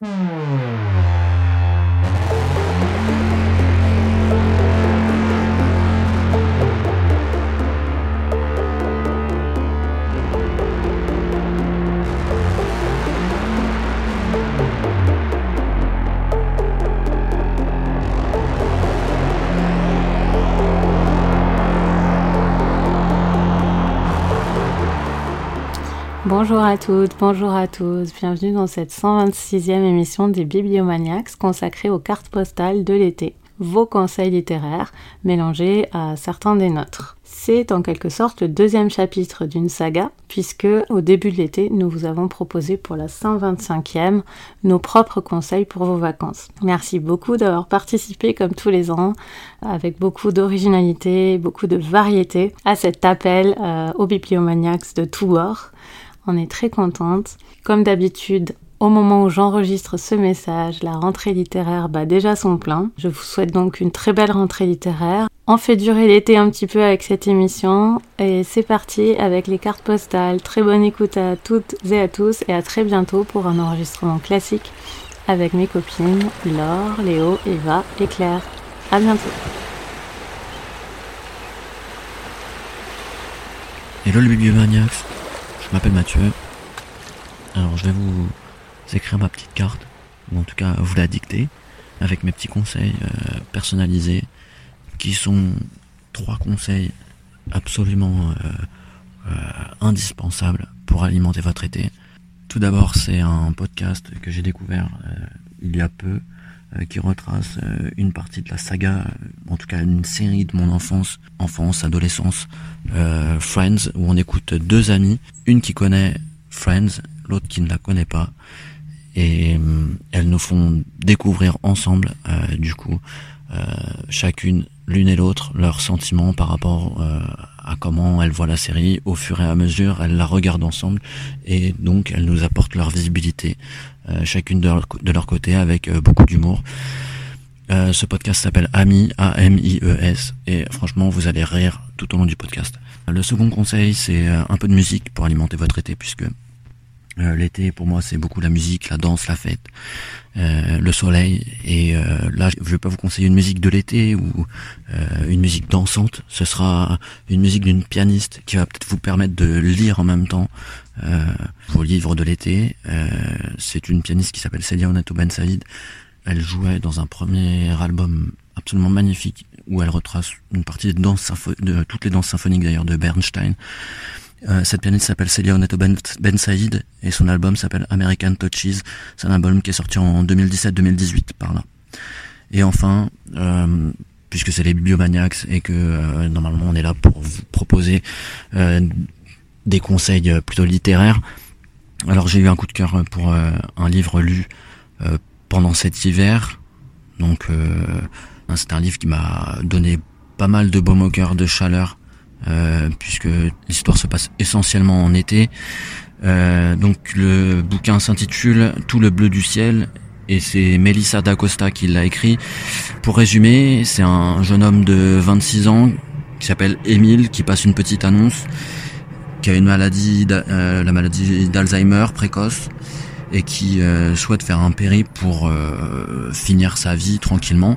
嗯。Bonjour à toutes, bonjour à tous, bienvenue dans cette 126e émission des Bibliomaniacs consacrée aux cartes postales de l'été, vos conseils littéraires mélangés à certains des nôtres. C'est en quelque sorte le deuxième chapitre d'une saga, puisque au début de l'été, nous vous avons proposé pour la 125e nos propres conseils pour vos vacances. Merci beaucoup d'avoir participé comme tous les ans, avec beaucoup d'originalité, beaucoup de variété, à cet appel euh, aux bibliomaniacs de tous bords. On est très contente. Comme d'habitude, au moment où j'enregistre ce message, la rentrée littéraire bat déjà son plein. Je vous souhaite donc une très belle rentrée littéraire. On fait durer l'été un petit peu avec cette émission et c'est parti avec les cartes postales. Très bonne écoute à toutes et à tous et à très bientôt pour un enregistrement classique avec mes copines Laure, Léo, Eva et Claire. À bientôt. Hello le bibliomaniacs je m'appelle Mathieu. Alors je vais vous écrire ma petite carte, ou en tout cas vous la dicter, avec mes petits conseils euh, personnalisés, qui sont trois conseils absolument euh, euh, indispensables pour alimenter votre été. Tout d'abord, c'est un podcast que j'ai découvert il y a peu, qui retrace euh, une partie de la saga, euh, en tout cas une série de mon enfance, enfance, adolescence, Friends, où on écoute deux amis, une qui connaît Friends, l'autre qui ne la connaît pas, et elles nous font découvrir ensemble, du coup, chacune, l'une et l'autre, leurs sentiments par rapport à comment elles voient la série. Au fur et à mesure, elles la regardent ensemble et donc elles nous apportent leur visibilité euh, chacune de leur, de leur, côté avec euh, beaucoup d'humour. Euh, ce podcast s'appelle Ami, A-M-I-E-S, et franchement, vous allez rire tout au long du podcast. Le second conseil, c'est un peu de musique pour alimenter votre été, puisque l'été, pour moi, c'est beaucoup la musique, la danse, la fête, le soleil. Et là, je vais pas vous conseiller une musique de l'été ou une musique dansante. Ce sera une musique d'une pianiste qui va peut-être vous permettre de lire en même temps euh, vos livres de l'été. Euh, c'est une pianiste qui s'appelle Celia Onato Ben Saïd. Elle jouait dans un premier album absolument magnifique où elle retrace une partie de, danse de toutes les danses symphoniques d'ailleurs de Bernstein. Euh, cette pianiste s'appelle Celia Onato ben, ben Saïd et son album s'appelle American Touches. C'est un album qui est sorti en 2017-2018 par là. Et enfin, euh, puisque c'est les bibliomaniacs et que euh, normalement on est là pour vous proposer euh, des conseils euh, plutôt littéraires. Alors j'ai eu un coup de cœur pour un livre lu pendant cet hiver. Donc c'est un livre qui m'a donné pas mal de baume au cœur, de chaleur, puisque l'histoire se passe essentiellement en été. donc le bouquin s'intitule Tout le bleu du ciel et c'est Melissa d'Acosta qui l'a écrit. Pour résumer, c'est un jeune homme de 26 ans qui s'appelle Émile qui passe une petite annonce qui a une maladie, euh, la maladie d'Alzheimer précoce et qui euh, souhaite faire un périple pour euh, finir sa vie tranquillement.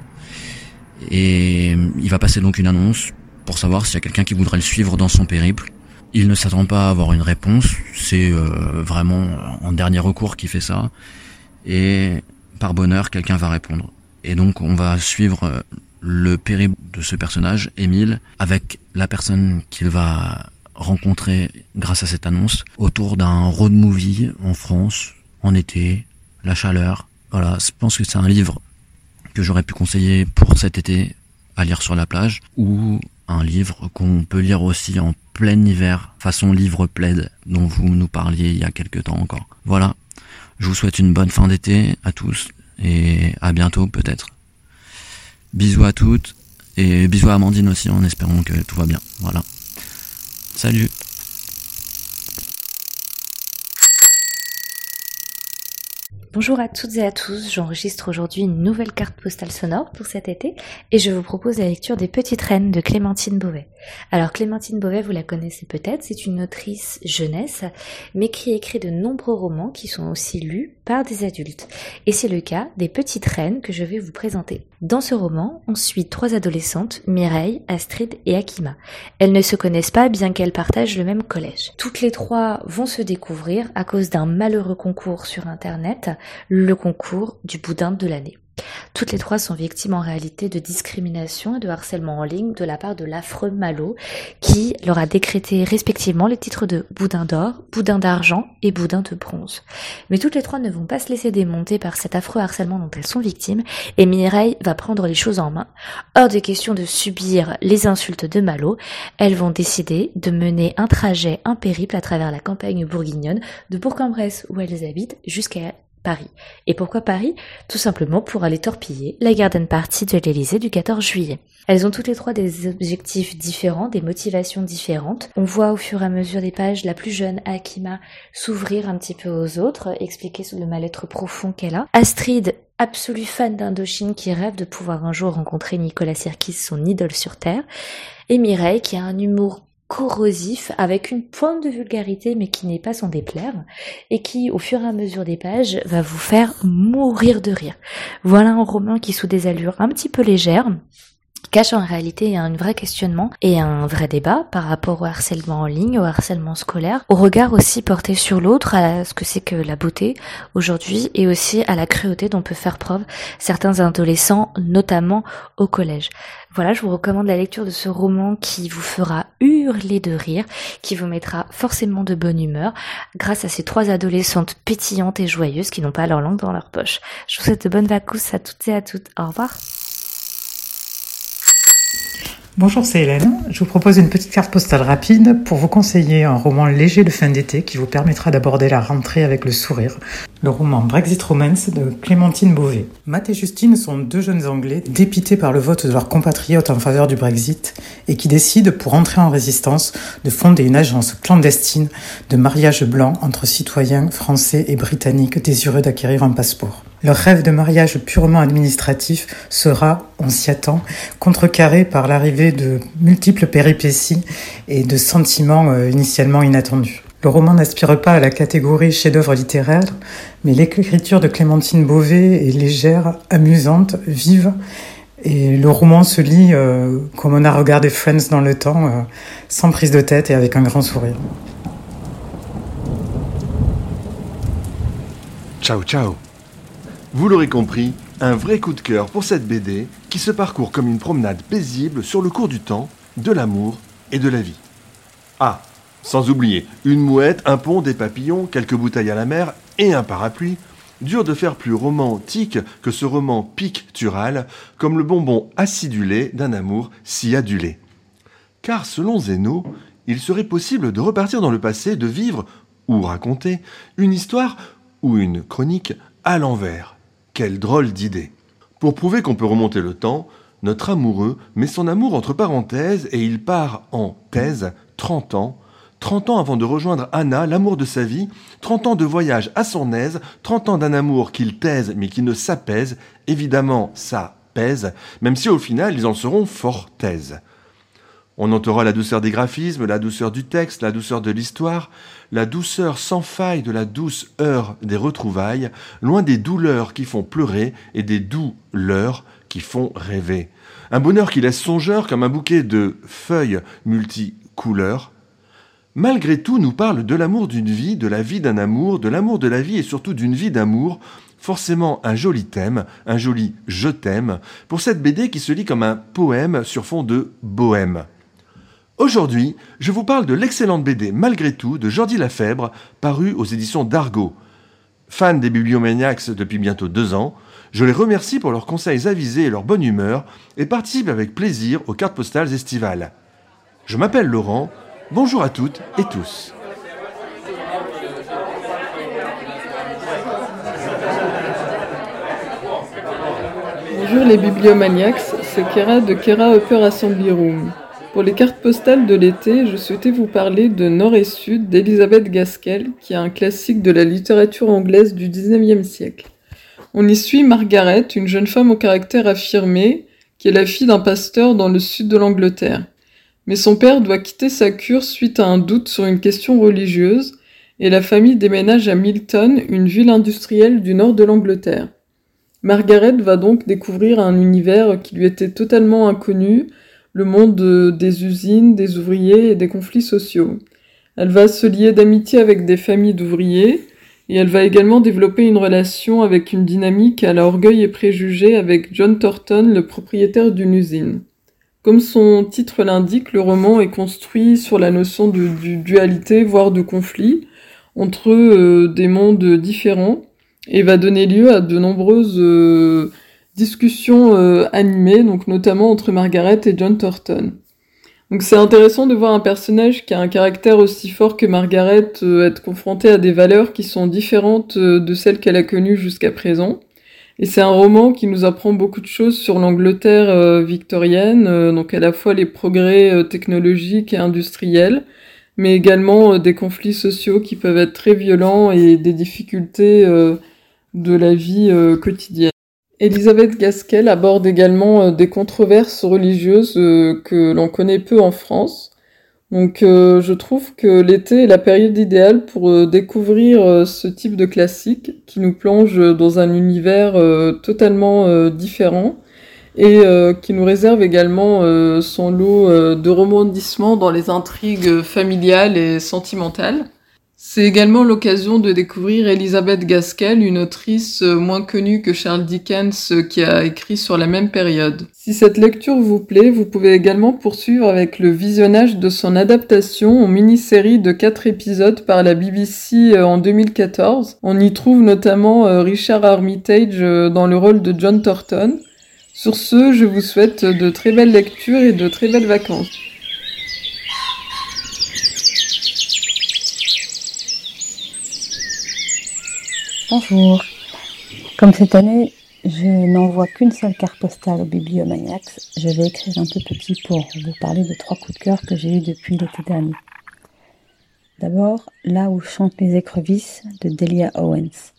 Et il va passer donc une annonce pour savoir s'il y a quelqu'un qui voudrait le suivre dans son périple. Il ne s'attend pas à avoir une réponse, c'est vraiment en dernier recours qui fait ça. Et par bonheur, quelqu'un va répondre. Et donc on va suivre le périple de ce personnage, Émile, avec la personne qu'il va rencontrer grâce à cette annonce autour d'un road movie en France en été, la chaleur. Voilà, je pense que c'est un livre que j'aurais pu conseiller pour cet été à lire sur la plage ou un livre qu'on peut lire aussi en plein hiver, façon livre plaid dont vous nous parliez il y a quelques temps encore. Voilà, je vous souhaite une bonne fin d'été à tous et à bientôt peut-être. Bisous à toutes et bisous à Amandine aussi en espérant que tout va bien. Voilà. Salut Bonjour à toutes et à tous, j'enregistre aujourd'hui une nouvelle carte postale sonore pour cet été et je vous propose la lecture des Petites Reines de Clémentine Beauvais. Alors Clémentine Beauvais, vous la connaissez peut-être, c'est une autrice jeunesse mais qui écrit de nombreux romans qui sont aussi lus par des adultes. Et c'est le cas des Petites Reines que je vais vous présenter. Dans ce roman, on suit trois adolescentes, Mireille, Astrid et Akima. Elles ne se connaissent pas bien qu'elles partagent le même collège. Toutes les trois vont se découvrir à cause d'un malheureux concours sur Internet le concours du boudin de l'année. Toutes les trois sont victimes en réalité de discrimination et de harcèlement en ligne de la part de l'affreux Malo qui leur a décrété respectivement les titres de boudin d'or, boudin d'argent et boudin de bronze. Mais toutes les trois ne vont pas se laisser démonter par cet affreux harcèlement dont elles sont victimes et Mireille va prendre les choses en main. Hors de question de subir les insultes de Malo, elles vont décider de mener un trajet, un à travers la campagne bourguignonne de Bourg-en-Bresse où elles habitent jusqu'à Paris. Et pourquoi Paris? Tout simplement pour aller torpiller la garden party de l'Elysée du 14 juillet. Elles ont toutes les trois des objectifs différents, des motivations différentes. On voit au fur et à mesure des pages la plus jeune Akima s'ouvrir un petit peu aux autres, expliquer le mal-être profond qu'elle a. Astrid absolue fan d'Indochine qui rêve de pouvoir un jour rencontrer Nicolas Sirkis, son idole sur Terre, et Mireille qui a un humour corrosif avec une pointe de vulgarité mais qui n'est pas sans déplaire et qui au fur et à mesure des pages va vous faire mourir de rire. Voilà un roman qui sous des allures un petit peu légères cache en réalité un vrai questionnement et un vrai débat par rapport au harcèlement en ligne, au harcèlement scolaire, au regard aussi porté sur l'autre, à ce que c'est que la beauté aujourd'hui et aussi à la cruauté dont peut faire preuve certains adolescents, notamment au collège. Voilà, je vous recommande la lecture de ce roman qui vous fera hurler de rire, qui vous mettra forcément de bonne humeur grâce à ces trois adolescentes pétillantes et joyeuses qui n'ont pas leur langue dans leur poche. Je vous souhaite de bonnes vacances à toutes et à toutes. Au revoir. Bonjour, c'est Hélène. Je vous propose une petite carte postale rapide pour vous conseiller un roman léger de fin d'été qui vous permettra d'aborder la rentrée avec le sourire. Le roman Brexit Romance de Clémentine Beauvais. Matt et Justine sont deux jeunes Anglais dépités par le vote de leurs compatriotes en faveur du Brexit et qui décident, pour entrer en résistance, de fonder une agence clandestine de mariage blanc entre citoyens français et britanniques désireux d'acquérir un passeport. Leur rêve de mariage purement administratif sera, on s'y attend, contrecarré par l'arrivée de multiples péripéties et de sentiments euh, initialement inattendus. Le roman n'aspire pas à la catégorie chef-d'œuvre littéraire, mais l'écriture de Clémentine Beauvais est légère, amusante, vive, et le roman se lit euh, comme on a regardé Friends dans le temps, euh, sans prise de tête et avec un grand sourire. Ciao, ciao vous l'aurez compris, un vrai coup de cœur pour cette BD qui se parcourt comme une promenade paisible sur le cours du temps, de l'amour et de la vie. Ah, sans oublier une mouette, un pont, des papillons, quelques bouteilles à la mer et un parapluie. Dur de faire plus romantique que ce roman pictural, comme le bonbon acidulé d'un amour si adulé. Car selon Zeno, il serait possible de repartir dans le passé, de vivre ou raconter une histoire ou une chronique à l'envers. Quelle drôle d'idée. Pour prouver qu'on peut remonter le temps, notre amoureux met son amour entre parenthèses et il part en thèse 30 ans, 30 ans avant de rejoindre Anna, l'amour de sa vie, 30 ans de voyage à son aise, 30 ans d'un amour qu'il taise mais qui ne s'apaise, évidemment ça pèse, même si au final ils en seront fort thèses. On notera la douceur des graphismes, la douceur du texte, la douceur de l'histoire, la douceur sans faille de la douce heure des retrouvailles, loin des douleurs qui font pleurer et des douleurs qui font rêver. Un bonheur qui laisse songeur comme un bouquet de feuilles multicouleurs. Malgré tout, nous parle de l'amour d'une vie, de la vie d'un amour, de l'amour de la vie et surtout d'une vie d'amour, forcément un joli thème, un joli je t'aime, pour cette BD qui se lit comme un poème sur fond de bohème. Aujourd'hui, je vous parle de l'excellente BD Malgré tout de Jordi Lafèbre, parue aux éditions d'Argo. Fan des Bibliomaniacs depuis bientôt deux ans, je les remercie pour leurs conseils avisés et leur bonne humeur et participe avec plaisir aux cartes postales estivales. Je m'appelle Laurent, bonjour à toutes et tous. Bonjour les bibliomaniacs, c'est Kera de Kera Upper Assembly Room. Pour les cartes postales de l'été, je souhaitais vous parler de Nord et Sud d'Elisabeth Gaskell, qui est un classique de la littérature anglaise du XIXe siècle. On y suit Margaret, une jeune femme au caractère affirmé, qui est la fille d'un pasteur dans le sud de l'Angleterre. Mais son père doit quitter sa cure suite à un doute sur une question religieuse, et la famille déménage à Milton, une ville industrielle du nord de l'Angleterre. Margaret va donc découvrir un univers qui lui était totalement inconnu, le monde des usines, des ouvriers et des conflits sociaux. Elle va se lier d'amitié avec des familles d'ouvriers, et elle va également développer une relation avec une dynamique à l'orgueil et préjugés avec John Thornton, le propriétaire d'une usine. Comme son titre l'indique, le roman est construit sur la notion de, dualité, voire de conflit, entre euh, des mondes différents, et va donner lieu à de nombreuses euh, discussions euh, animées, donc notamment entre Margaret et John Thornton. Donc c'est intéressant de voir un personnage qui a un caractère aussi fort que Margaret être confronté à des valeurs qui sont différentes de celles qu'elle a connues jusqu'à présent. Et c'est un roman qui nous apprend beaucoup de choses sur l'Angleterre euh, victorienne, donc à la fois les progrès technologiques et industriels, mais également des conflits sociaux qui peuvent être très violents et des difficultés de la vie quotidienne. Elisabeth Gaskell aborde également euh, des controverses religieuses euh, que l'on connaît peu en France. Donc euh, je trouve que l'été est la période idéale pour découvrir ce type de classique qui nous plonge dans un univers totalement différent et qui nous réserve également son lot de rebondissements dans les intrigues familiales et sentimentales. C'est également l'occasion de découvrir Elisabeth Gaskell, une autrice euh, moins connue que Charles Dickens euh, qui a écrit sur la même période. Si cette lecture vous plaît, vous pouvez également poursuivre avec le visionnage de son adaptation en mini-série de 4 épisodes par la BBC euh, en 2014. On y trouve notamment Richard Armitage dans le rôle de John Thornton. Sur ce, je vous souhaite de très belles lectures et de très belles vacances. Bonjour. Comme cette année, je n'envoie qu'une seule carte postale au Bibliomaniacs, je vais écrire un peu petit pour vous parler de trois coups de cœur que j'ai eus depuis l'été dernier. D'abord, Là où chantent les écrevisses de Delia Owens.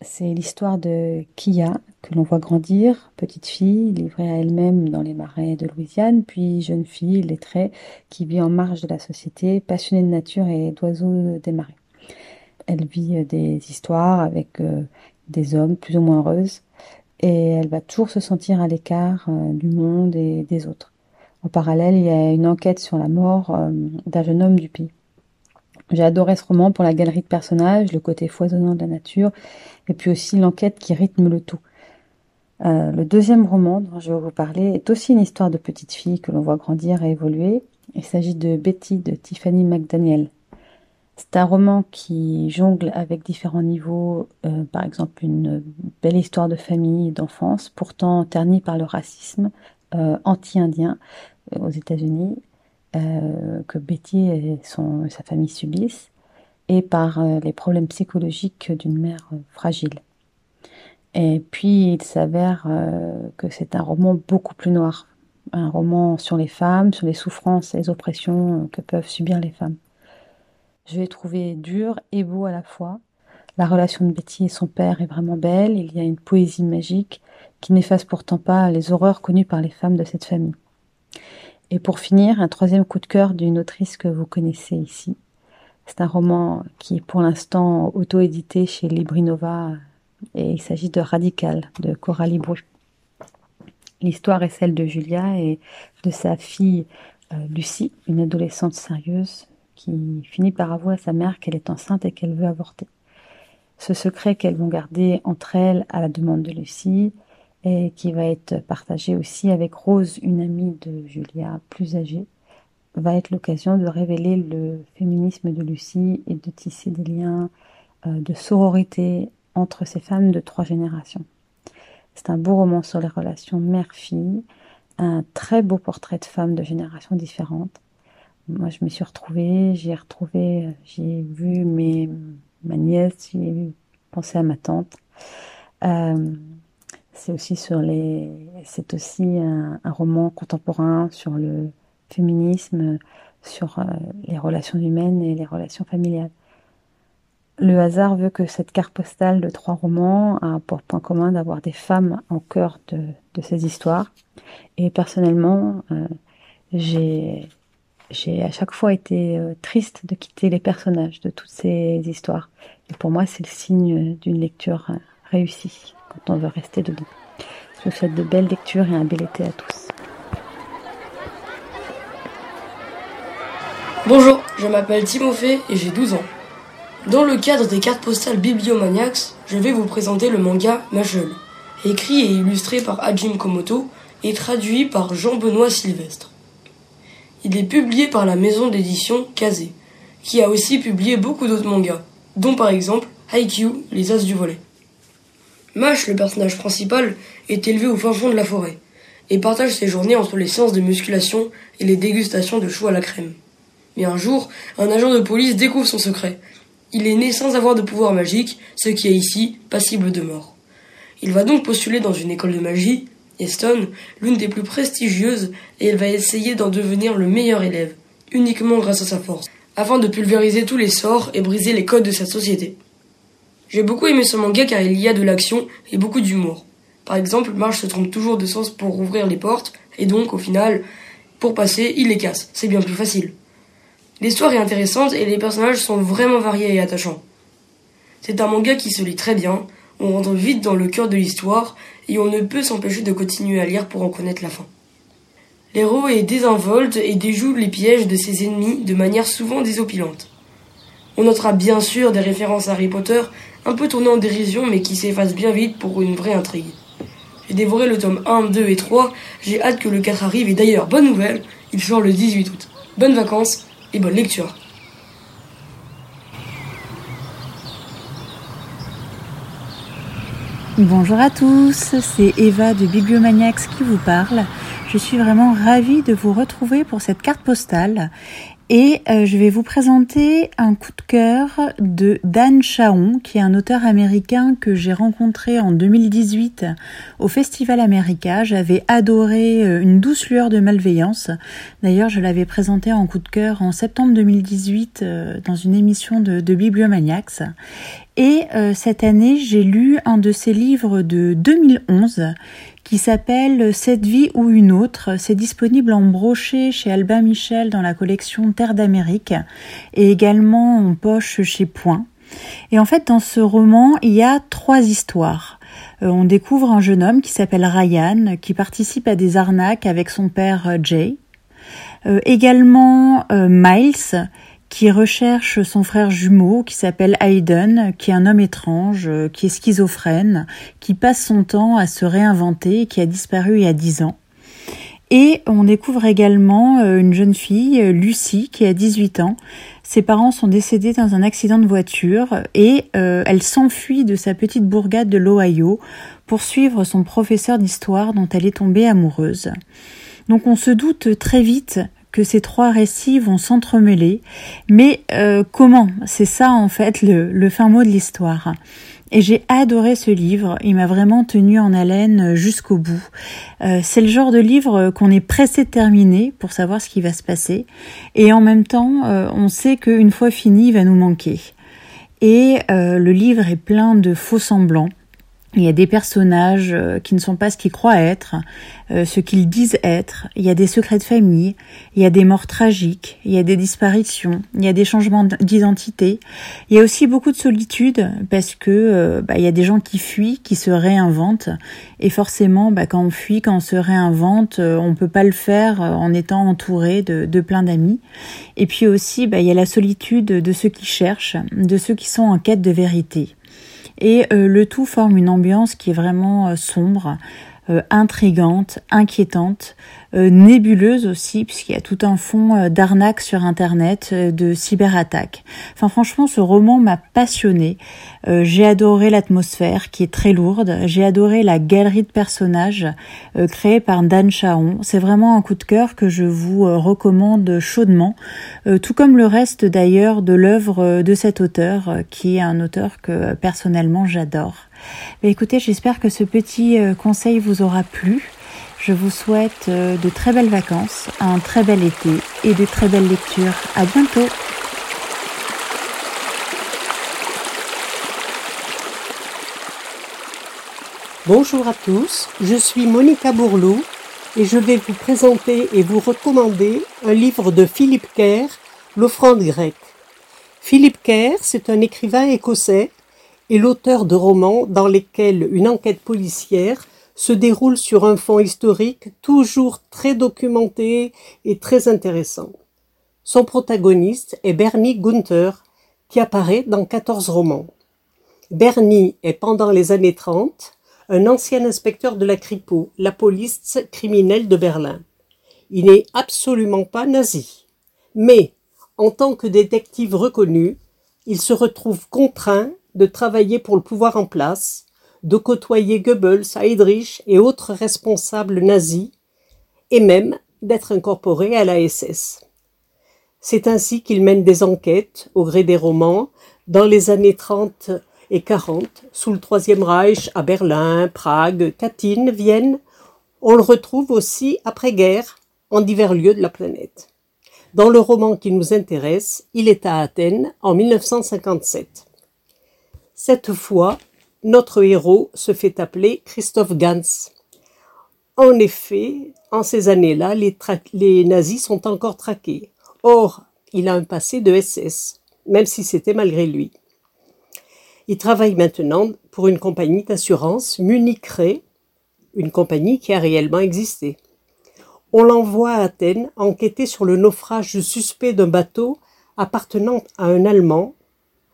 C'est l'histoire de Kia, que l'on voit grandir, petite fille livrée à elle-même dans les marais de Louisiane, puis jeune fille lettrée qui vit en marge de la société, passionnée de nature et d'oiseaux des marais. Elle vit euh, des histoires avec euh, des hommes plus ou moins heureuses et elle va toujours se sentir à l'écart euh, du monde et des autres. En parallèle, il y a une enquête sur la mort d'un jeune homme du pays. J'ai adoré ce roman pour la galerie de personnages, le côté foisonnant de la nature, et puis aussi l'enquête qui rythme le tout. le deuxième roman dont je vais vous parler est aussi une histoire de petite fille que l'on voit grandir et évoluer. Il s'agit de Betty de Tiffany McDaniel. C'est un roman qui jongle avec différents niveaux, euh, par exemple une belle histoire de famille et d'enfance, pourtant ternie par le racisme euh, anti-indien euh, aux États-Unis, que Betty et son, sa famille subissent, et par les problèmes psychologiques d'une mère fragile. Et puis il s'avère que c'est un roman beaucoup plus noir, un roman sur les femmes, sur les souffrances et les oppressions que peuvent subir les femmes. Je l'ai trouvé dur et beau à la fois. La relation de Betty et son père est vraiment belle. Il y a une poésie magique qui n'efface pourtant pas les horreurs connues par les femmes de cette famille. Et pour finir, un troisième coup de cœur d'une autrice que vous connaissez ici. C'est un roman qui est pour l'instant auto-édité chez Librinova et il s'agit de Radical de Coralie Bru. L'histoire est celle de Julia et de sa fille euh, Lucie, une adolescente sérieuse, qui finit par avouer à sa mère qu'elle est enceinte et qu'elle veut avorter. Ce secret qu'elles vont garder entre elles à la demande de Lucie et qui va être partagé aussi avec Rose, une amie de Julia plus âgée, va être l'occasion de révéler le féminisme de Lucie et de tisser des liens euh, de sororité entre ces femmes de trois générations. C'est un beau roman sur les relations mère-fille, un très beau portrait de femmes de générations différentes, moi, je me suis retrouvée, j'ai retrouvé, j'ai vu ma nièce, j'ai pensé à ma tante. Euh, c'est aussi sur les, c'est aussi un, roman contemporain sur le féminisme, sur les relations humaines et les relations familiales. Le hasard veut que cette carte postale de trois romans a pour point commun d'avoir des femmes au cœur de, ces histoires. Et personnellement, j'ai j'ai à chaque fois été euh, triste de quitter les personnages de toutes ces histoires. Et pour moi, c'est le signe d'une lecture euh, réussie quand on veut rester dedans. Je vous souhaite de belles lectures et un bel été à tous. Bonjour, je m'appelle Timothée et j'ai 12 ans. Dans le cadre des cartes postales Bibliomaniacs, je vais vous présenter le manga Machel, écrit et illustré par Hajime Komoto et traduit par Jean-Benoît Sylvestre. Il est publié par la maison d'édition Kazé, qui a aussi publié beaucoup d'autres mangas, dont par exemple Haikyuu, les As du volet. Mash, le personnage principal, est élevé au fin fond de la forêt et partage ses journées entre les séances de musculation et les dégustations de choux à la crème. Mais un jour, un agent de police découvre son secret. Il est né sans avoir de pouvoir magique, ce qui est ici passible de mort. Il va donc postuler dans une école de magie Stone, l'une des plus prestigieuses, et elle va essayer d'en devenir le meilleur élève, uniquement grâce à sa force, afin de pulvériser tous les sorts et briser les codes de sa société. J'ai beaucoup aimé ce manga car il y a de l'action et beaucoup d'humour. Par exemple, Marge se trompe toujours de sens pour ouvrir les portes, et donc, au final, pour passer, il les casse. C'est bien plus facile. L'histoire est intéressante et les personnages sont vraiment variés et attachants. C'est un manga qui se lit très bien, on rentre vite dans le cœur de l'histoire et on ne peut s'empêcher de continuer à lire pour en connaître la fin. L'héros est désinvolte et déjoue les pièges de ses ennemis de manière souvent désopilante. On notera bien sûr des références à Harry Potter, un peu tournées en dérision mais qui s'effacent bien vite pour une vraie intrigue. J'ai dévoré le tome 1, 2 et 3, j'ai hâte que le 4 arrive et d'ailleurs, bonne nouvelle, il sort le 18 août. Bonnes vacances et bonne lecture. Bonjour à tous, c'est Eva de Bibliomaniacs qui vous parle. Je suis vraiment ravie de vous retrouver pour cette carte postale et euh, je vais vous présenter un coup de cœur de Dan Chaon, qui est un auteur américain que j'ai rencontré en 2018 au Festival America. J'avais adoré euh, Une douce lueur de malveillance. D'ailleurs, je l'avais présenté en coup de cœur en septembre 2018 euh, dans une émission de, de Bibliomaniacs. Et cette année, j'ai lu un de ses livres de 2011 qui s'appelle Cette vie ou une autre. C'est disponible en brochet chez Albin Michel dans la collection Terre d'Amérique et également en poche chez Point. Et en fait, dans ce roman, il y a trois histoires. Euh, on découvre un jeune homme qui s'appelle Ryan, qui participe à des arnaques avec son père euh, Jay. Euh, également Miles, qui recherche son frère jumeau qui s'appelle Hayden, qui est un homme étrange, euh, qui est schizophrène, qui passe son temps à se réinventer, qui a disparu il y a dix ans. Et on découvre également euh, une jeune fille, euh, Lucie, qui a 18 ans. Ses parents sont décédés dans un accident de voiture et elle s'enfuit de sa petite bourgade de l'Ohio pour suivre son professeur d'histoire dont elle est tombée amoureuse. Donc on se doute très vite que ces trois récits vont s'entremêler. Mais euh, comment? C'est ça en fait le, fin mot de l'histoire. Et j'ai adoré ce livre, il m'a vraiment tenu en haleine jusqu'au bout. Euh, c'est le genre de livre qu'on est pressé de terminer pour savoir ce qui va se passer. Et en même temps, euh, on sait qu'une fois fini, il va nous manquer. Et le livre est plein de faux semblants. Il y a des personnages euh, qui ne sont pas ce qu'ils croient être, euh, ce qu'ils disent être. Il y a des secrets de famille, il y a des morts tragiques, il y a des disparitions, il y a des changements d'identité. Il y a aussi beaucoup de solitude parce que euh, bah, il y a des gens qui fuient, qui se réinventent. Et forcément, bah, quand on fuit, quand on se réinvente, on peut pas le faire en étant entouré de, de plein d'amis. Et puis aussi, bah, il y a la solitude de ceux qui cherchent, de ceux qui sont en quête de vérité. Et euh, le tout forme une ambiance qui est vraiment euh, sombre, intrigante, inquiétante, euh, nébuleuse aussi, puisqu'il y a tout un fond euh, d'arnaque sur Internet, de cyberattaque. Enfin franchement, ce roman m'a passionné. j'ai adoré l'atmosphère qui est très lourde. J'ai adoré la galerie de personnages créée par Dan Chaon. C'est vraiment un coup de cœur que je vous recommande chaudement, tout comme le reste d'ailleurs de l'œuvre de cet auteur, qui est un auteur que personnellement j'adore. Écoutez, j'espère que ce petit euh, conseil vous aura plu. Je vous souhaite euh, de très belles vacances, un très bel été et de très belles lectures. À bientôt! Bonjour à tous, je suis Monica Bourlou et je vais vous présenter et vous recommander un livre de Philippe Kerr, L'offrande grecque. Philippe Kerr, c'est un écrivain écossais et l'auteur de romans dans lesquels une enquête policière se déroule sur un fond historique toujours très documenté et très intéressant. Son protagoniste est Bernie Gunther, qui apparaît dans 14 romans. Bernie est pendant les années 30 un ancien inspecteur de la Kripo, la police criminelle de Berlin. Il n'est absolument pas nazi. Mais, en tant que détective reconnu, il se retrouve contraint de travailler pour le pouvoir en place, de côtoyer Goebbels, Heydrich et autres responsables nazis, et même d'être incorporé à la SS. C'est ainsi qu'il mène des enquêtes, au gré des romans, dans les années 30 et 40, sous le Troisième Reich, à Berlin, Prague, Katyn, Vienne. On le retrouve aussi après-guerre en divers lieux de la planète. Dans le roman qui nous intéresse, il est à Athènes en 1957. Cette fois, notre héros se fait appeler Christophe Gans. En effet, en ces années-là, les, nazis sont encore traqués. Or, il a un passé de SS, même si c'était malgré lui. Il travaille maintenant pour une compagnie d'assurance, Munich une compagnie qui a réellement existé. On l'envoie à Athènes enquêter sur le naufrage suspect d'un bateau appartenant à un Allemand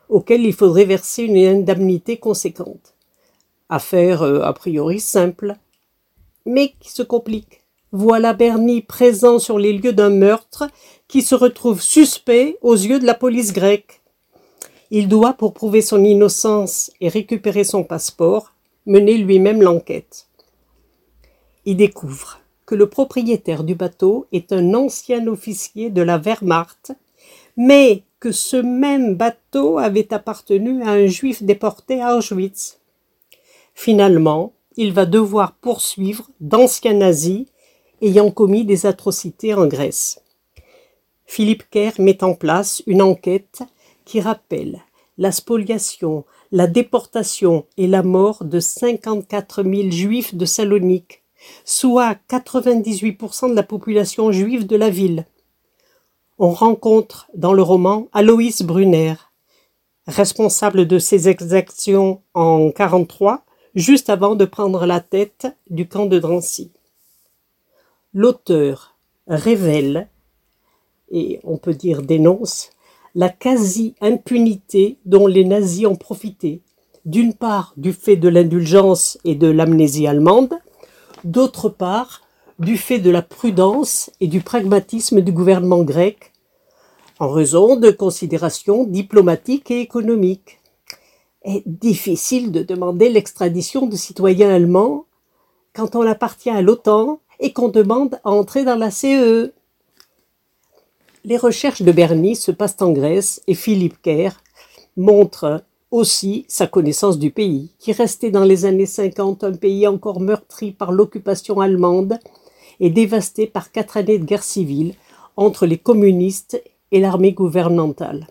auquel il faudrait verser une indemnité conséquente. Affaire euh, a priori simple, mais qui se complique. Voilà Bernie présent sur les lieux d'un meurtre qui se retrouve suspect aux yeux de la police grecque. Il doit, pour prouver son innocence et récupérer son passeport, mener lui-même l'enquête. Il découvre que le propriétaire du bateau est un ancien officier de la Wehrmacht, mais que ce même bateau avait appartenu à un juif déporté à Auschwitz. Finalement, il va devoir poursuivre d'anciens nazis ayant commis des atrocités en Grèce. Philippe Kerr met en place une enquête qui rappelle la spoliation, la déportation et la mort de 54 000 juifs de Salonique, soit 98% de la population juive de la ville. On rencontre dans le roman Aloïs Brunner, responsable de ces exactions en 43, juste avant de prendre la tête du camp de Drancy. L'auteur révèle, et on peut dire dénonce, la quasi-impunité dont les nazis ont profité, d'une part du fait de l'indulgence et de l'amnésie allemande, d'autre part du fait de la prudence et du pragmatisme du gouvernement grec, en raison de considérations diplomatiques et économiques. Est difficile de demander l'extradition de citoyens allemands quand on appartient à l'OTAN et qu'on demande à entrer dans la CE. Les recherches de Bernie se passent en Grèce et Philippe Kerr montre aussi sa connaissance du pays, qui restait dans les années 50 un pays encore meurtri par l'occupation allemande et dévasté par quatre années de guerre civile entre les communistes et l'armée gouvernementale.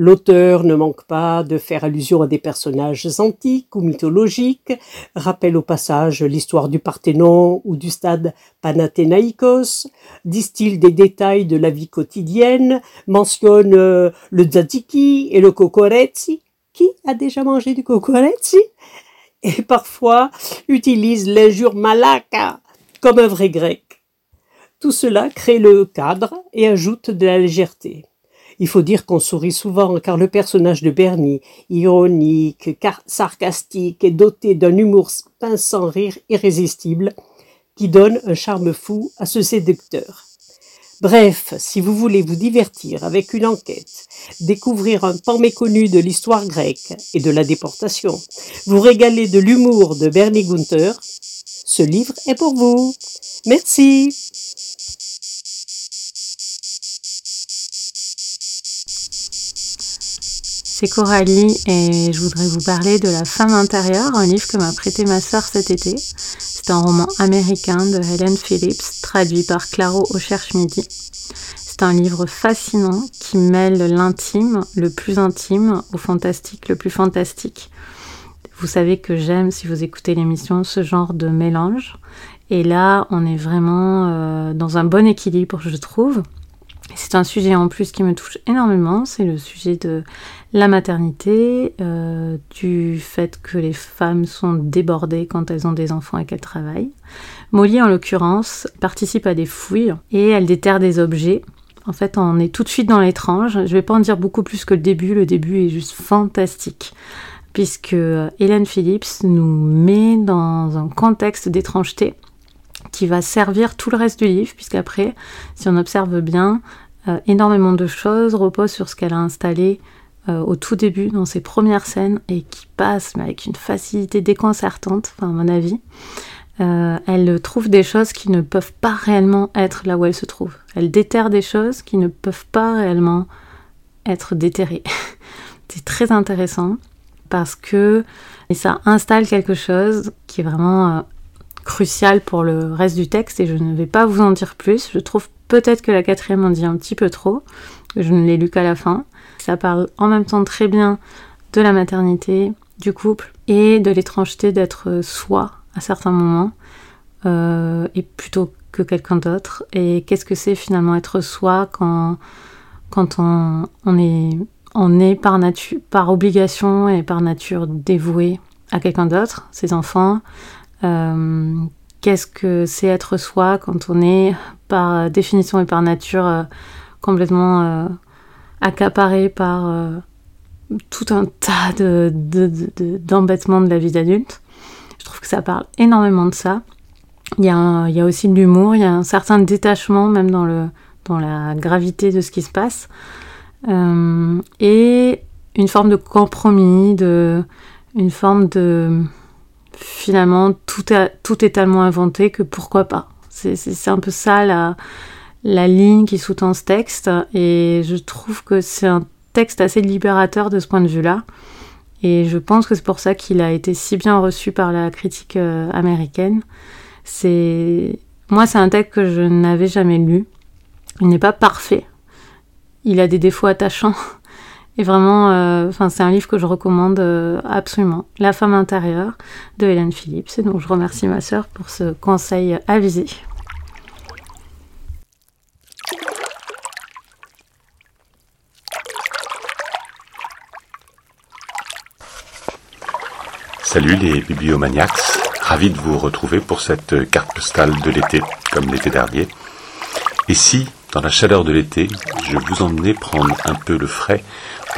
L'auteur ne manque pas de faire allusion à des personnages antiques ou mythologiques, rappelle au passage l'histoire du Parthénon ou du stade Panathénaïkos, distille des détails de la vie quotidienne, mentionne euh, le tzatziki et le kokoretsi. Qui a déjà mangé du kokoretsi Et parfois utilise l'injure malaka comme un vrai grec. Tout cela crée le cadre et ajoute de la légèreté. Il faut dire qu'on sourit souvent car le personnage de Bernie, ironique, sarcastique, est doté d'un humour pinçant rire irrésistible qui donne un charme fou à ce séducteur. Bref, si vous voulez vous divertir avec une enquête, découvrir un pan méconnu de l'histoire grecque et de la déportation, vous régaler de l'humour de Bernie Gunther, ce livre est pour vous. Merci. C'est Coralie et je voudrais vous parler de La femme intérieure, un livre que m'a prêté ma sœur cet été. C'est un roman américain de Helen Phillips, traduit par Claro au Cherche Midi. C'est un livre fascinant qui mêle l'intime, le plus intime, au fantastique, le plus fantastique. Vous savez que j'aime, si vous écoutez l'émission, ce genre de mélange. Et là, on est vraiment euh, dans un bon équilibre, je trouve. C'est un sujet en plus qui me touche énormément, c'est le sujet de la maternité, euh, du fait que les femmes sont débordées quand elles ont des enfants et qu'elles travaillent. Molly, en l'occurrence, participe à des fouilles et elle déterre des objets. En fait, on est tout de suite dans l'étrange. Je ne vais pas en dire beaucoup plus que le début. Le début est juste fantastique puisque Hélène Phillips nous met dans un contexte d'étrangeté qui va servir tout le reste du livre, puisqu'après, si on observe bien, euh, énormément de choses reposent sur ce qu'elle a installé euh, au tout début, dans ses premières scènes, et qui passent mais avec une facilité déconcertante, à mon avis. Euh, elle trouve des choses qui ne peuvent pas réellement être là où elle se trouve. Elle déterre des choses qui ne peuvent pas réellement être déterrées. C'est très intéressant parce que ça installe quelque chose qui est vraiment crucial pour le reste du texte et je ne vais pas vous en dire plus. Je trouve peut-être que la quatrième en dit un petit peu trop, je ne l'ai lu qu'à la fin. Ça parle en même temps très bien de la maternité, du couple et de l'étrangeté d'être soi à certains moments euh, et plutôt que quelqu'un d'autre. Et qu'est-ce que c'est finalement être soi quand, quand on, on, est, on est par, nature, par obligation et par nature dévoué à quelqu'un d'autre, ses enfants, euh, qu'est-ce que c'est être soi quand on est par définition et par nature euh, complètement accaparé par tout un tas d'embêtements de, de, la vie d'adulte. Je trouve que ça parle énormément de ça. Il y a, il y a aussi de l'humour, il y a un certain détachement même dans, le, dans la gravité de ce qui se passe. Euh, et une forme de compromis, de, une forme de, finalement, tout, est tellement inventé que pourquoi pas. C'est un peu ça la, la ligne qui sous-tend ce texte. Et je trouve que c'est un texte assez libérateur de ce point de vue-là. Et je pense que c'est pour ça qu'il a été si bien reçu par la critique euh, américaine. C'est moi, c'est un texte que je n'avais jamais lu. Il n'est pas parfait. Il a des défauts attachants. Et vraiment, euh, c'est un livre que je recommande euh, absolument. La femme intérieure de Hélène Phillips. Et donc, je remercie ma sœur pour ce conseil avisé. Salut les bibliomaniacs, ravi de vous retrouver pour cette carte postale de l'été, comme l'été dernier. Et si, dans la chaleur de l'été, je vous emmenais prendre un peu le frais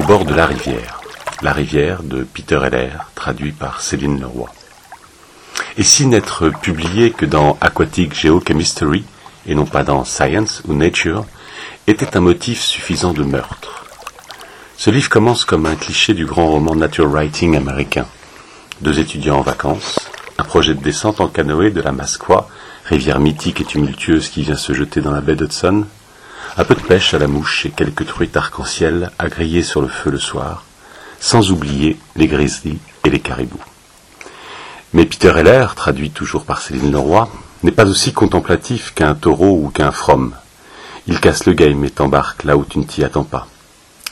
au bord de la rivière. La rivière de Peter Heller, traduit par Céline Leroy. Et si n'être publié que dans Aquatic Geochemistry, et non pas dans Science ou Nature, était un motif suffisant de meurtre. Ce livre commence comme un cliché du grand roman nature writing américain. Deux étudiants en vacances, un projet de descente en canoë de la Masquoi, rivière mythique et tumultueuse qui vient se jeter dans la baie d'Hudson, un peu de pêche à la mouche et quelques truites arc-en-ciel à griller sur le feu le soir, sans oublier les grizzlies et les caribous. Mais Peter Heller, traduit toujours par Céline Leroy, n'est pas aussi contemplatif qu'un taureau ou qu'un from. Il casse le game et t'embarque là où tu ne t'y attends pas.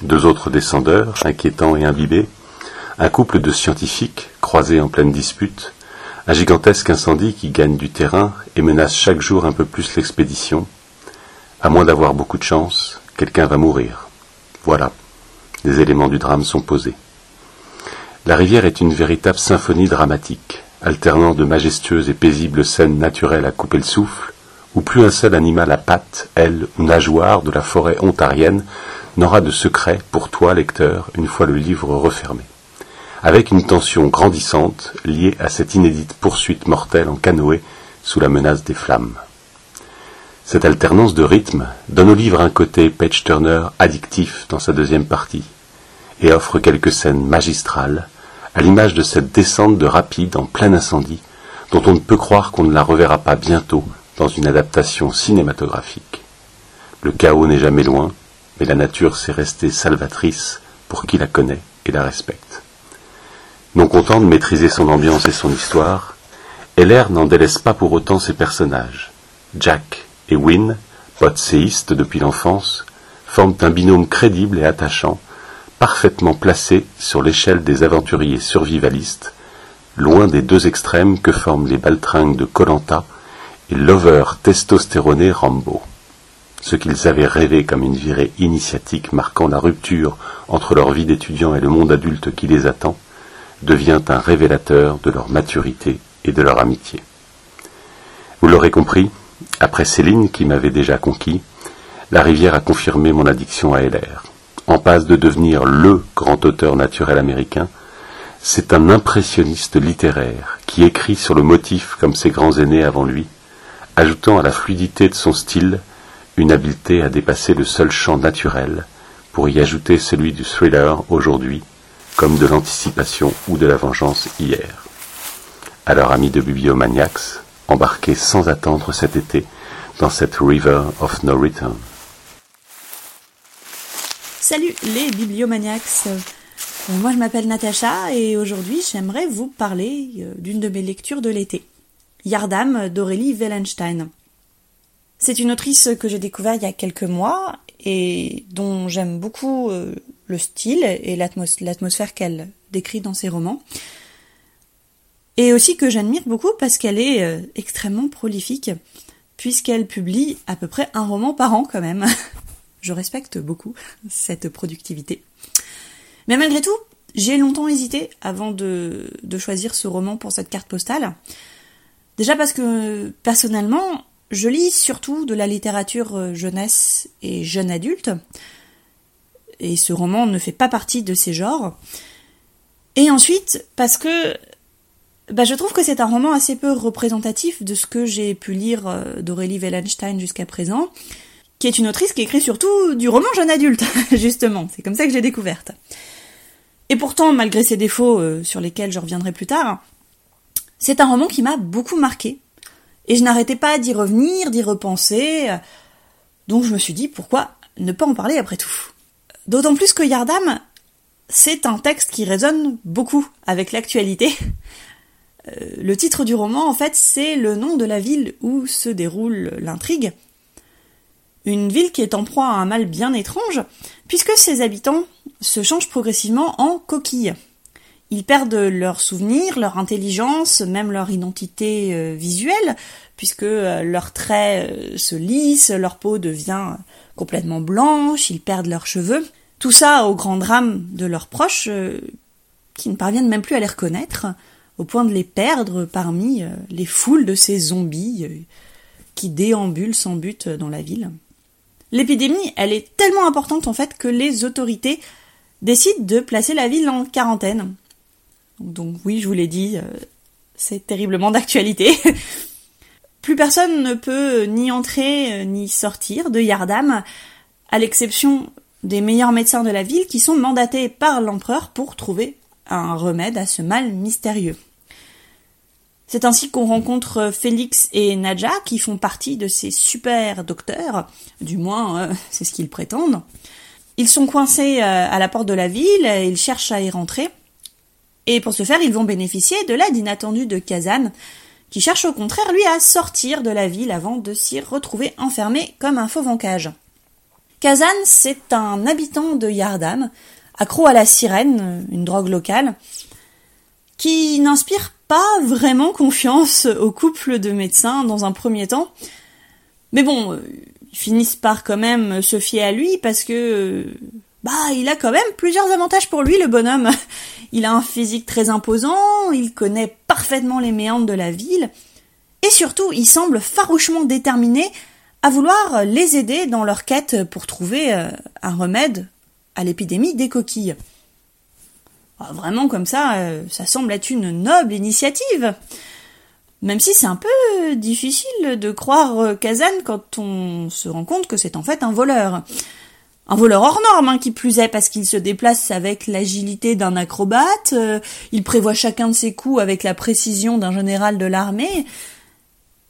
Deux autres descendeurs, inquiétants et imbibés, un couple de scientifiques croisés en pleine dispute, un gigantesque incendie qui gagne du terrain et menace chaque jour un peu plus l'expédition, à moins d'avoir beaucoup de chance, quelqu'un va mourir. Voilà, les éléments du drame sont posés. La rivière est une véritable symphonie dramatique, alternant de majestueuses et paisibles scènes naturelles à couper le souffle, où plus un seul animal à pattes, ailes ou nageoires de la forêt ontarienne n'aura de secret pour toi, lecteur, une fois le livre refermé. Avec une tension grandissante liée à cette inédite poursuite mortelle en canoë sous la menace des flammes. Cette alternance de rythme donne au livre un côté Page Turner addictif dans sa deuxième partie, et offre quelques scènes magistrales, à l'image de cette descente de rapide en plein incendie, dont on ne peut croire qu'on ne la reverra pas bientôt dans une adaptation cinématographique. Le chaos n'est jamais loin, mais la nature s'est restée salvatrice pour qui la connaît et la respecte. Non content de maîtriser son ambiance et son histoire, Heller n'en délaisse pas pour autant ses personnages. Jack et Wynne, potes séistes depuis l'enfance, forment un binôme crédible et attachant, parfaitement placé sur l'échelle des aventuriers survivalistes, loin des deux extrêmes que forment les baltringues de Colanta et l'over testostéroné Rambo. Ce qu'ils avaient rêvé comme une virée initiatique marquant la rupture entre leur vie d'étudiant et le monde adulte qui les attend, devient un révélateur de leur maturité et de leur amitié. Vous l'aurez compris, après Céline qui m'avait déjà conquis, la rivière a confirmé mon addiction à LR. En passe de devenir LE grand auteur naturel américain, c'est un impressionniste littéraire qui écrit sur le motif comme ses grands aînés avant lui, ajoutant à la fluidité de son style une habileté à dépasser le seul champ naturel pour y ajouter celui du thriller aujourd'hui, comme de l'anticipation ou de la vengeance hier. Alors amis de Bibliomaniacs, embarquez sans attendre cet été dans cette River of No Return. Salut les bibliomaniacs euh, Moi je m'appelle Natacha et aujourd'hui j'aimerais vous parler euh, d'une de mes lectures de l'été. Yardam d'Aurélie Wellenstein. C'est une autrice que j'ai découverte il y a quelques mois et dont j'aime beaucoup euh, le style et l'atmosphère qu'elle décrit dans ses romans. Et aussi que j'admire beaucoup parce qu'elle est euh, extrêmement prolifique, puisqu'elle publie à peu près un roman par an quand même. Je respecte beaucoup cette productivité. Mais malgré tout, j'ai longtemps hésité avant de, choisir ce roman pour cette carte postale. Déjà parce que personnellement, je lis surtout de la littérature euh, jeunesse et jeune adulte, et ce roman ne fait pas partie de ces genres. Et ensuite, parce que bah, je trouve que c'est un roman assez peu représentatif de ce que j'ai pu lire euh, d'Aurélie Wellenstein jusqu'à présent, qui est une autrice qui écrit surtout du roman jeune adulte, justement. C'est comme ça que j'ai découverte. Et pourtant, malgré ses défauts euh, sur lesquels je reviendrai plus tard, c'est un roman qui m'a beaucoup marqué. Et je n'arrêtais pas d'y revenir, d'y repenser. Donc je me suis dit, pourquoi ne pas en parler après tout? D'autant plus que Yardam, c'est un texte qui résonne beaucoup avec l'actualité. Euh, le titre du roman, en fait, c'est le nom de la ville où se déroule l'intrigue. Une ville qui est en proie à un mal bien étrange, puisque ses habitants se changent progressivement en coquilles. Ils perdent leurs souvenirs, leur intelligence, même leur identité euh, visuelle, puisque euh, leurs traits se lissent, leur peau devient complètement blanche, ils perdent leurs cheveux. Tout ça au grand drame de leurs proches, qui ne parviennent même plus à les reconnaître, au point de les perdre parmi euh, les foules de ces zombies euh, qui déambulent sans but dans la ville. L'épidémie, elle est tellement importante en fait que les autorités décident de placer la ville en quarantaine. Donc oui, je vous l'ai dit, euh, c'est terriblement d'actualité. Plus personne ne peut ni entrer ni sortir de Yardam, à l'exception des meilleurs médecins de la ville qui sont mandatés par l'empereur pour trouver un remède à ce mal mystérieux. C'est ainsi qu'on rencontre Félix et Nadja, qui font partie de ces super docteurs, du moins euh, c'est ce qu'ils prétendent. Ils sont coincés euh, à la porte de la ville, ils cherchent à y rentrer, et pour ce faire ils vont bénéficier de l'aide inattendue de Kazan, qui cherche au contraire lui à sortir de la ville avant de s'y retrouver enfermé comme un fauve cage. Kazan, c'est un habitant de Yardam, accro à la sirène, une drogue locale, qui n'inspire pas vraiment confiance au couple de médecins dans un premier temps. Mais bon, euh, ils finissent par quand même se fier à lui parce que euh, bah il a quand même plusieurs avantages pour lui le bonhomme. Il a un physique très imposant, il connaît parfaitement les méandres de la ville et surtout il semble farouchement déterminé à vouloir les aider dans leur quête pour trouver euh, un remède à l'épidémie des coquilles. Ah, vraiment comme ça, euh, ça semble être une noble initiative. Même si c'est un peu difficile de croire euh, Kazan quand on se rend compte que c'est en fait un voleur. Un voleur hors norme, hein, qui plus est, parce qu'il se déplace avec l'agilité d'un acrobate, euh, il prévoit chacun de ses coups avec la précision d'un général de l'armée.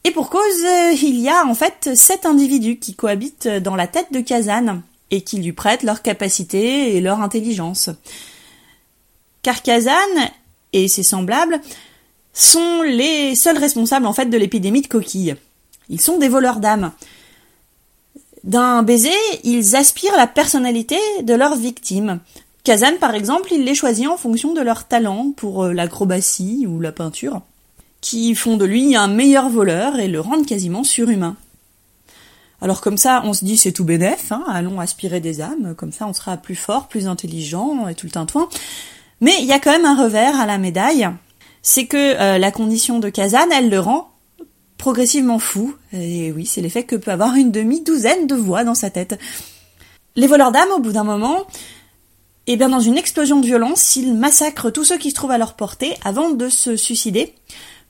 Et pour cause, il y a en fait sept individus qui cohabitent dans la tête de Kazan, et qui lui prêtent leur capacité et leur intelligence. car Kazan et ses semblables sont les seuls responsables en fait de l'épidémie de coquilles. Ils sont des voleurs d'âmes. D'un baiser, ils aspirent la personnalité de leurs victimes. Kazan, par exemple, il les choisit en fonction de leur talent pour euh, l'acrobatie ou la peinture, qui font de lui un meilleur voleur et le rendent quasiment surhumain. Alors comme ça, on se dit c'est tout bénef, hein, allons aspirer des âmes, comme ça on sera plus fort, plus intelligent et tout le tintouin. Mais il y a quand même un revers à la médaille, c'est que euh, la condition de Kazan, elle le rend progressivement fou. Et oui, c'est l'effet que peut avoir une demi-douzaine de voix dans sa tête. Les voleurs d'âmes, au bout d'un moment, eh bien dans une explosion de violence, ils massacrent tous ceux qui se trouvent à leur portée avant de se suicider,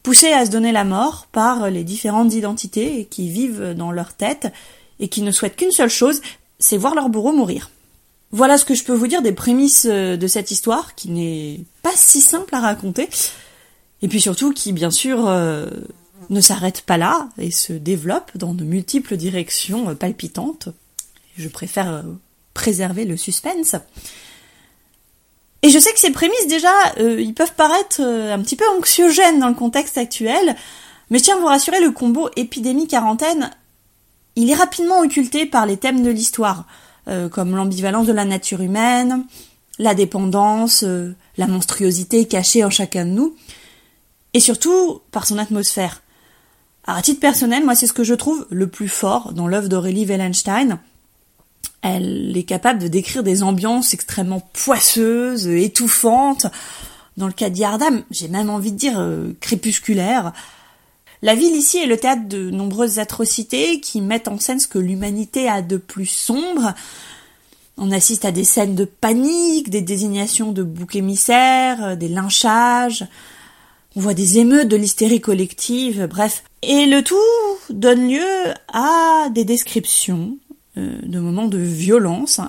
poussés à se donner la mort par les différentes identités qui vivent dans leur tête et qui ne souhaitent qu'une seule chose, c'est voir leur bourreau mourir. Voilà ce que je peux vous dire des prémices de cette histoire, qui n'est pas si simple à raconter, et puis surtout qui, bien sûr, euh, ne s'arrête pas là et se développe dans de multiples directions palpitantes. Je préfère euh, préserver le suspense. Et je sais que ces prémices déjà, euh, ils peuvent paraître euh, un petit peu anxiogènes dans le contexte actuel, mais je tiens à vous rassurer, le combo épidémie-quarantaine, il est rapidement occulté par les thèmes de l'histoire, comme l'ambivalence de la nature humaine, la dépendance, la monstruosité cachée en chacun de nous, et surtout par son atmosphère. à titre personnel, moi c'est ce que je trouve le plus fort dans l'œuvre d'Aurélie Wellenstein. Elle est capable de décrire des ambiances extrêmement poisseuses, étouffantes. Dans le cas d'Yardam, j'ai même envie de dire euh, crépusculaire. La ville ici est le théâtre de nombreuses atrocités qui mettent en scène ce que l'humanité a de plus sombre. On assiste à des scènes de panique, des désignations de boucs émissaires, des lynchages, on voit des émeutes de l'hystérie collective, bref. Et le tout donne lieu à des descriptions euh, de moments de violence,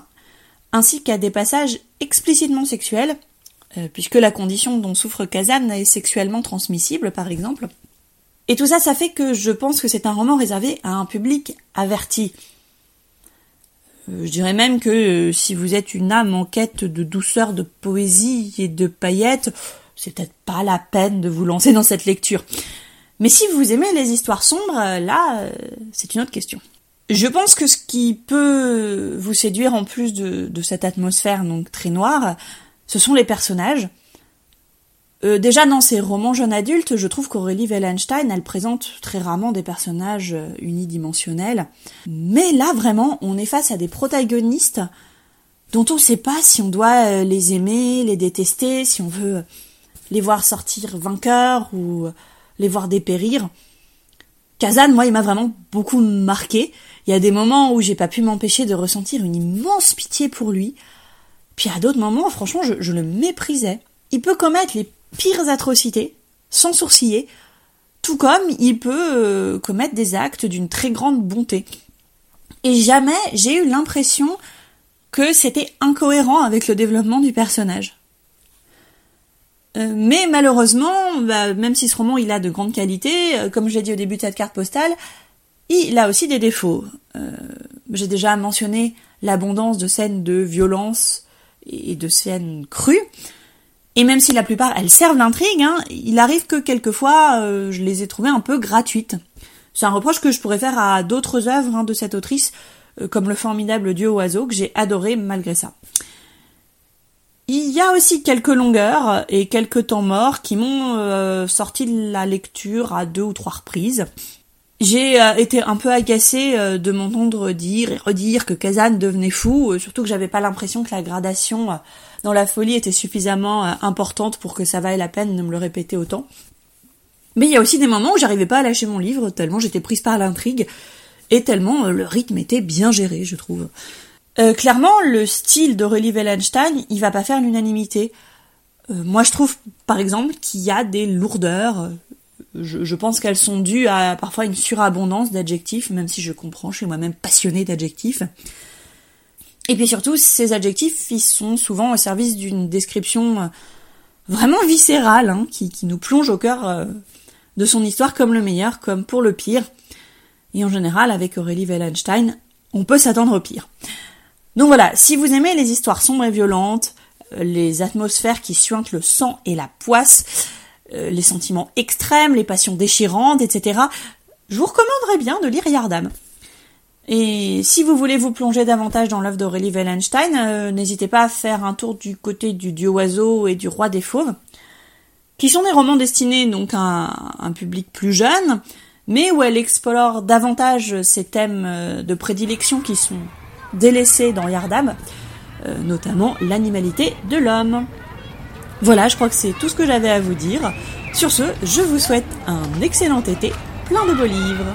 ainsi qu'à des passages explicitement sexuels, euh, puisque la condition dont souffre Kazan est sexuellement transmissible, par exemple. Et tout ça, ça fait que je pense que c'est un roman réservé à un public averti. Euh, je dirais même que si vous êtes une âme en quête de douceur, de poésie et de paillettes, c'est peut-être pas la peine de vous lancer dans cette lecture. Mais si vous aimez les histoires sombres, euh, là, euh, c'est une autre question. Je pense que ce qui peut vous séduire en plus de, cette atmosphère donc très noire, ce sont les personnages. Euh, déjà dans ses romans jeunes adultes, je trouve qu'Aurélie Wellenstein, elle présente très rarement des personnages unidimensionnels. Mais là vraiment, on est face à des protagonistes dont on ne sait pas si on doit les aimer, les détester, si on veut les voir sortir vainqueurs ou les voir dépérir. Kazan, moi, il m'a vraiment beaucoup marqué. Il y a des moments où j'ai pas pu m'empêcher de ressentir une immense pitié pour lui. Puis à d'autres moments, franchement, je, le méprisais. Il peut commettre les pires atrocités, sans sourciller, tout comme il peut euh, commettre des actes d'une très grande bonté. Et jamais j'ai eu l'impression que c'était incohérent avec le développement du personnage. Euh, mais malheureusement, bah, même si ce roman il a de grandes qualités, euh, comme je l'ai dit au début de cette carte postale, il a aussi des défauts. Euh, j'ai déjà mentionné l'abondance de scènes de violence et de scènes crues. Et même si la plupart elles servent l'intrigue, hein, il arrive que quelquefois je les ai trouvées un peu gratuites. C'est un reproche que je pourrais faire à d'autres œuvres hein, de cette autrice, comme le formidable Dieu oiseau que j'ai adoré malgré ça. Il y a aussi quelques longueurs et quelques temps morts qui m'ont euh, sorti de la lecture à deux ou trois reprises. J'ai euh, été un peu agacée euh, de m'entendre dire et redire que Kazan devenait fou, surtout que j'avais pas l'impression que la gradation dans la folie était suffisamment importante pour que ça vaille la peine de me le répéter autant. Mais il y a aussi des moments où j'arrivais pas à lâcher mon livre, tellement j'étais prise par l'intrigue, et tellement le rythme était bien géré, je trouve. Euh, clairement, le style d'Aurélie Wellenstein, il va pas faire l'unanimité. Euh, moi, je trouve, par exemple, qu'il y a des lourdeurs. Je, pense qu'elles sont dues à parfois une surabondance d'adjectifs, même si je comprends, je suis moi-même passionnée d'adjectifs. Et puis surtout, ces adjectifs, ils sont souvent au service d'une description euh, vraiment viscérale, hein, qui, qui, nous plonge au cœur de son histoire comme le meilleur, comme pour le pire. Et en général, avec Aurélie Wellenstein, on peut s'attendre au pire. Donc voilà, si vous aimez les histoires sombres et violentes, les atmosphères qui suintent le sang et la poisse, euh, les sentiments extrêmes, les passions déchirantes, etc. Je vous recommanderais bien de lire Yardam. Et si vous voulez vous plonger davantage dans l'œuvre d'Aurélie Wellenstein, euh, n'hésitez pas à faire un tour du côté du Dieu oiseau et du Roi des fauves, qui sont des romans destinés donc à un public plus jeune, mais où elle explore davantage ces thèmes euh, de prédilection qui sont délaissés dans Yardam, euh, notamment l'animalité de l'homme. Voilà, je crois que c'est tout ce que j'avais à vous dire. Sur ce, je vous souhaite un excellent été, plein de beaux livres.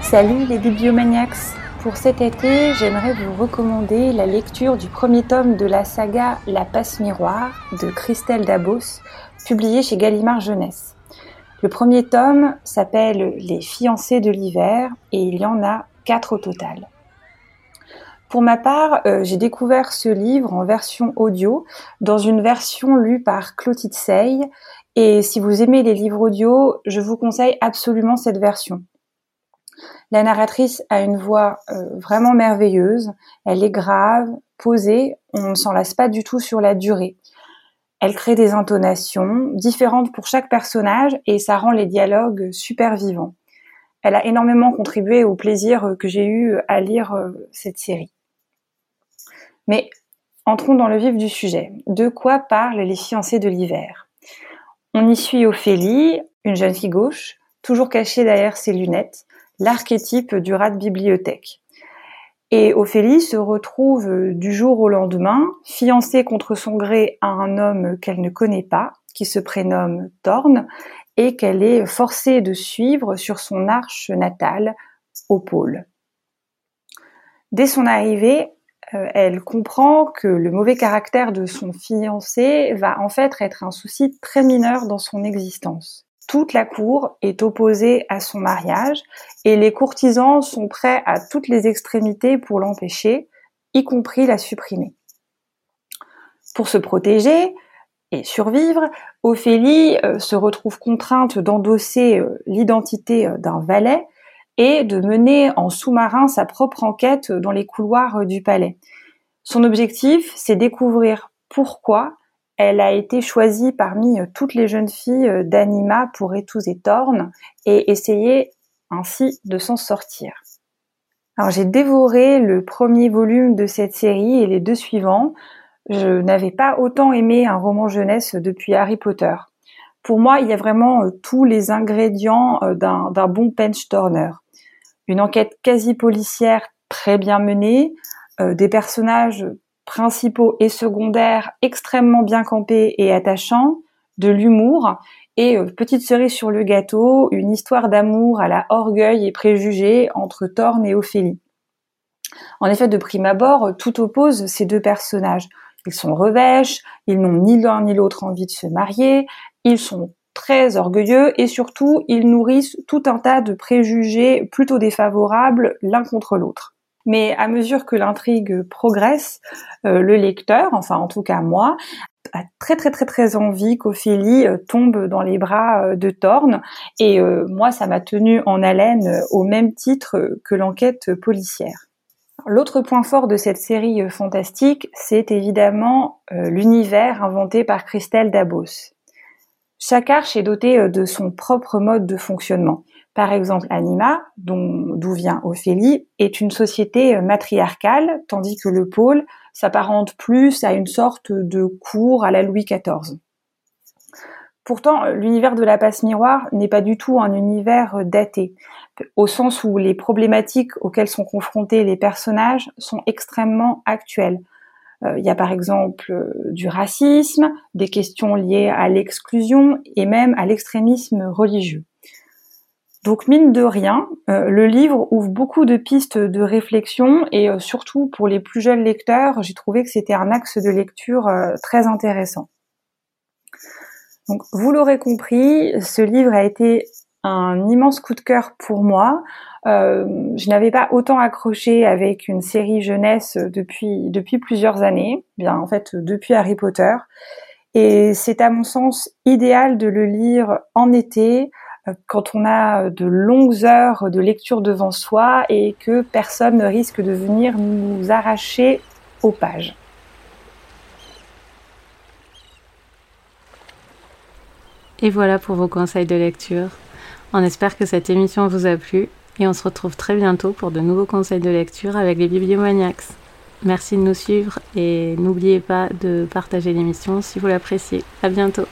Salut les bibliomaniacs Pour cet été, j'aimerais vous recommander la lecture du premier tome de la saga La Passe Miroir de Christelle Dabos, publié chez Gallimard Jeunesse. Le premier tome s'appelle Les fiancés de l'hiver et il y en a quatre au total. Pour ma part, euh, j'ai découvert ce livre en version audio, dans une version lue par Clotilde Sey. Et si vous aimez les livres audio, je vous conseille absolument cette version. La narratrice a une voix euh, vraiment merveilleuse. Elle est grave, posée. On ne s'en lasse pas du tout sur la durée. Elle crée des intonations différentes pour chaque personnage et ça rend les dialogues super vivants. Elle a énormément contribué au plaisir que j'ai eu à lire euh, cette série. Mais entrons dans le vif du sujet. De quoi parlent les fiancés de l'hiver? On y suit Ophélie, une jeune fille gauche, toujours cachée derrière ses lunettes, l'archétype du rat de bibliothèque. Et Ophélie se retrouve du jour au lendemain, fiancée contre son gré à un homme qu'elle ne connaît pas, qui se prénomme Thorne, et qu'elle est forcée de suivre sur son arche natale au pôle. Dès son arrivée, euh, elle comprend que le mauvais caractère de son fiancé va en fait être un souci très mineur dans son existence. Toute la cour est opposée à son mariage et les courtisans sont prêts à toutes les extrémités pour l'empêcher, y compris la supprimer. Pour se protéger et survivre, Ophélie euh, se retrouve contrainte d'endosser euh, l'identité d'un valet et de mener en sous-marin sa propre enquête dans les couloirs du palais. Son objectif, c'est découvrir pourquoi elle a été choisie parmi toutes les jeunes filles d'Anima pour épouser Thorne et essayer ainsi de s'en sortir. Alors j'ai dévoré le premier volume de cette série et les deux suivants. Je n'avais pas autant aimé un roman jeunesse depuis Harry Potter. Pour moi, il y a vraiment tous les ingrédients d'un bon Pench Turner une enquête quasi policière très bien menée, euh, des personnages principaux et secondaires extrêmement bien campés et attachants, de l'humour et euh, petite cerise sur le gâteau, une histoire d'amour à la orgueil et préjugés entre Thorne et Ophélie. En effet, de prime abord, tout oppose ces deux personnages. Ils sont revêches, ils n'ont ni l'un ni l'autre envie de se marier, ils sont très orgueilleux et surtout ils nourrissent tout un tas de préjugés plutôt défavorables l'un contre l'autre. Mais à mesure que l'intrigue progresse, euh, le lecteur, enfin en tout cas moi, a très très très très envie qu'Ophélie euh, tombe dans les bras euh, de Thorne et moi ça m'a tenu en haleine au même titre que l'enquête policière. L'autre point fort de cette série fantastique, c'est évidemment l'univers inventé par Christelle Dabos. Chaque arche est dotée euh, de son propre mode de fonctionnement. Par exemple, Anima, d'où vient Ophélie, est une société euh, matriarcale, tandis que le pôle s'apparente plus à une sorte de cour à la Louis XIV. Pourtant, l'univers de la passe miroir n'est pas du tout un univers euh, daté, au sens où les problématiques auxquelles sont confrontés les personnages sont extrêmement actuelles. Euh, il y a par exemple euh, du racisme, des questions liées à l'exclusion et même à l'extrémisme religieux. Donc mine de rien, euh, le livre ouvre beaucoup de pistes de réflexion et surtout pour les plus jeunes lecteurs, j'ai trouvé que c'était un axe de lecture très intéressant. Donc vous l'aurez compris, ce livre a été un immense coup de cœur pour moi. Euh, je n'avais pas autant accroché avec une série jeunesse depuis depuis plusieurs années, bien en fait depuis Harry Potter. Et c'est à mon sens idéal de le lire en été, quand on a de longues heures de lecture devant soi et que personne ne risque de venir nous arracher aux pages. Et voilà pour vos conseils de lecture. On espère que cette émission vous a plu et on se retrouve très bientôt pour de nouveaux conseils de lecture avec les Bibliomaniacs. Merci de nous suivre et n'oubliez pas de partager l'émission si vous l'appréciez. À bientôt.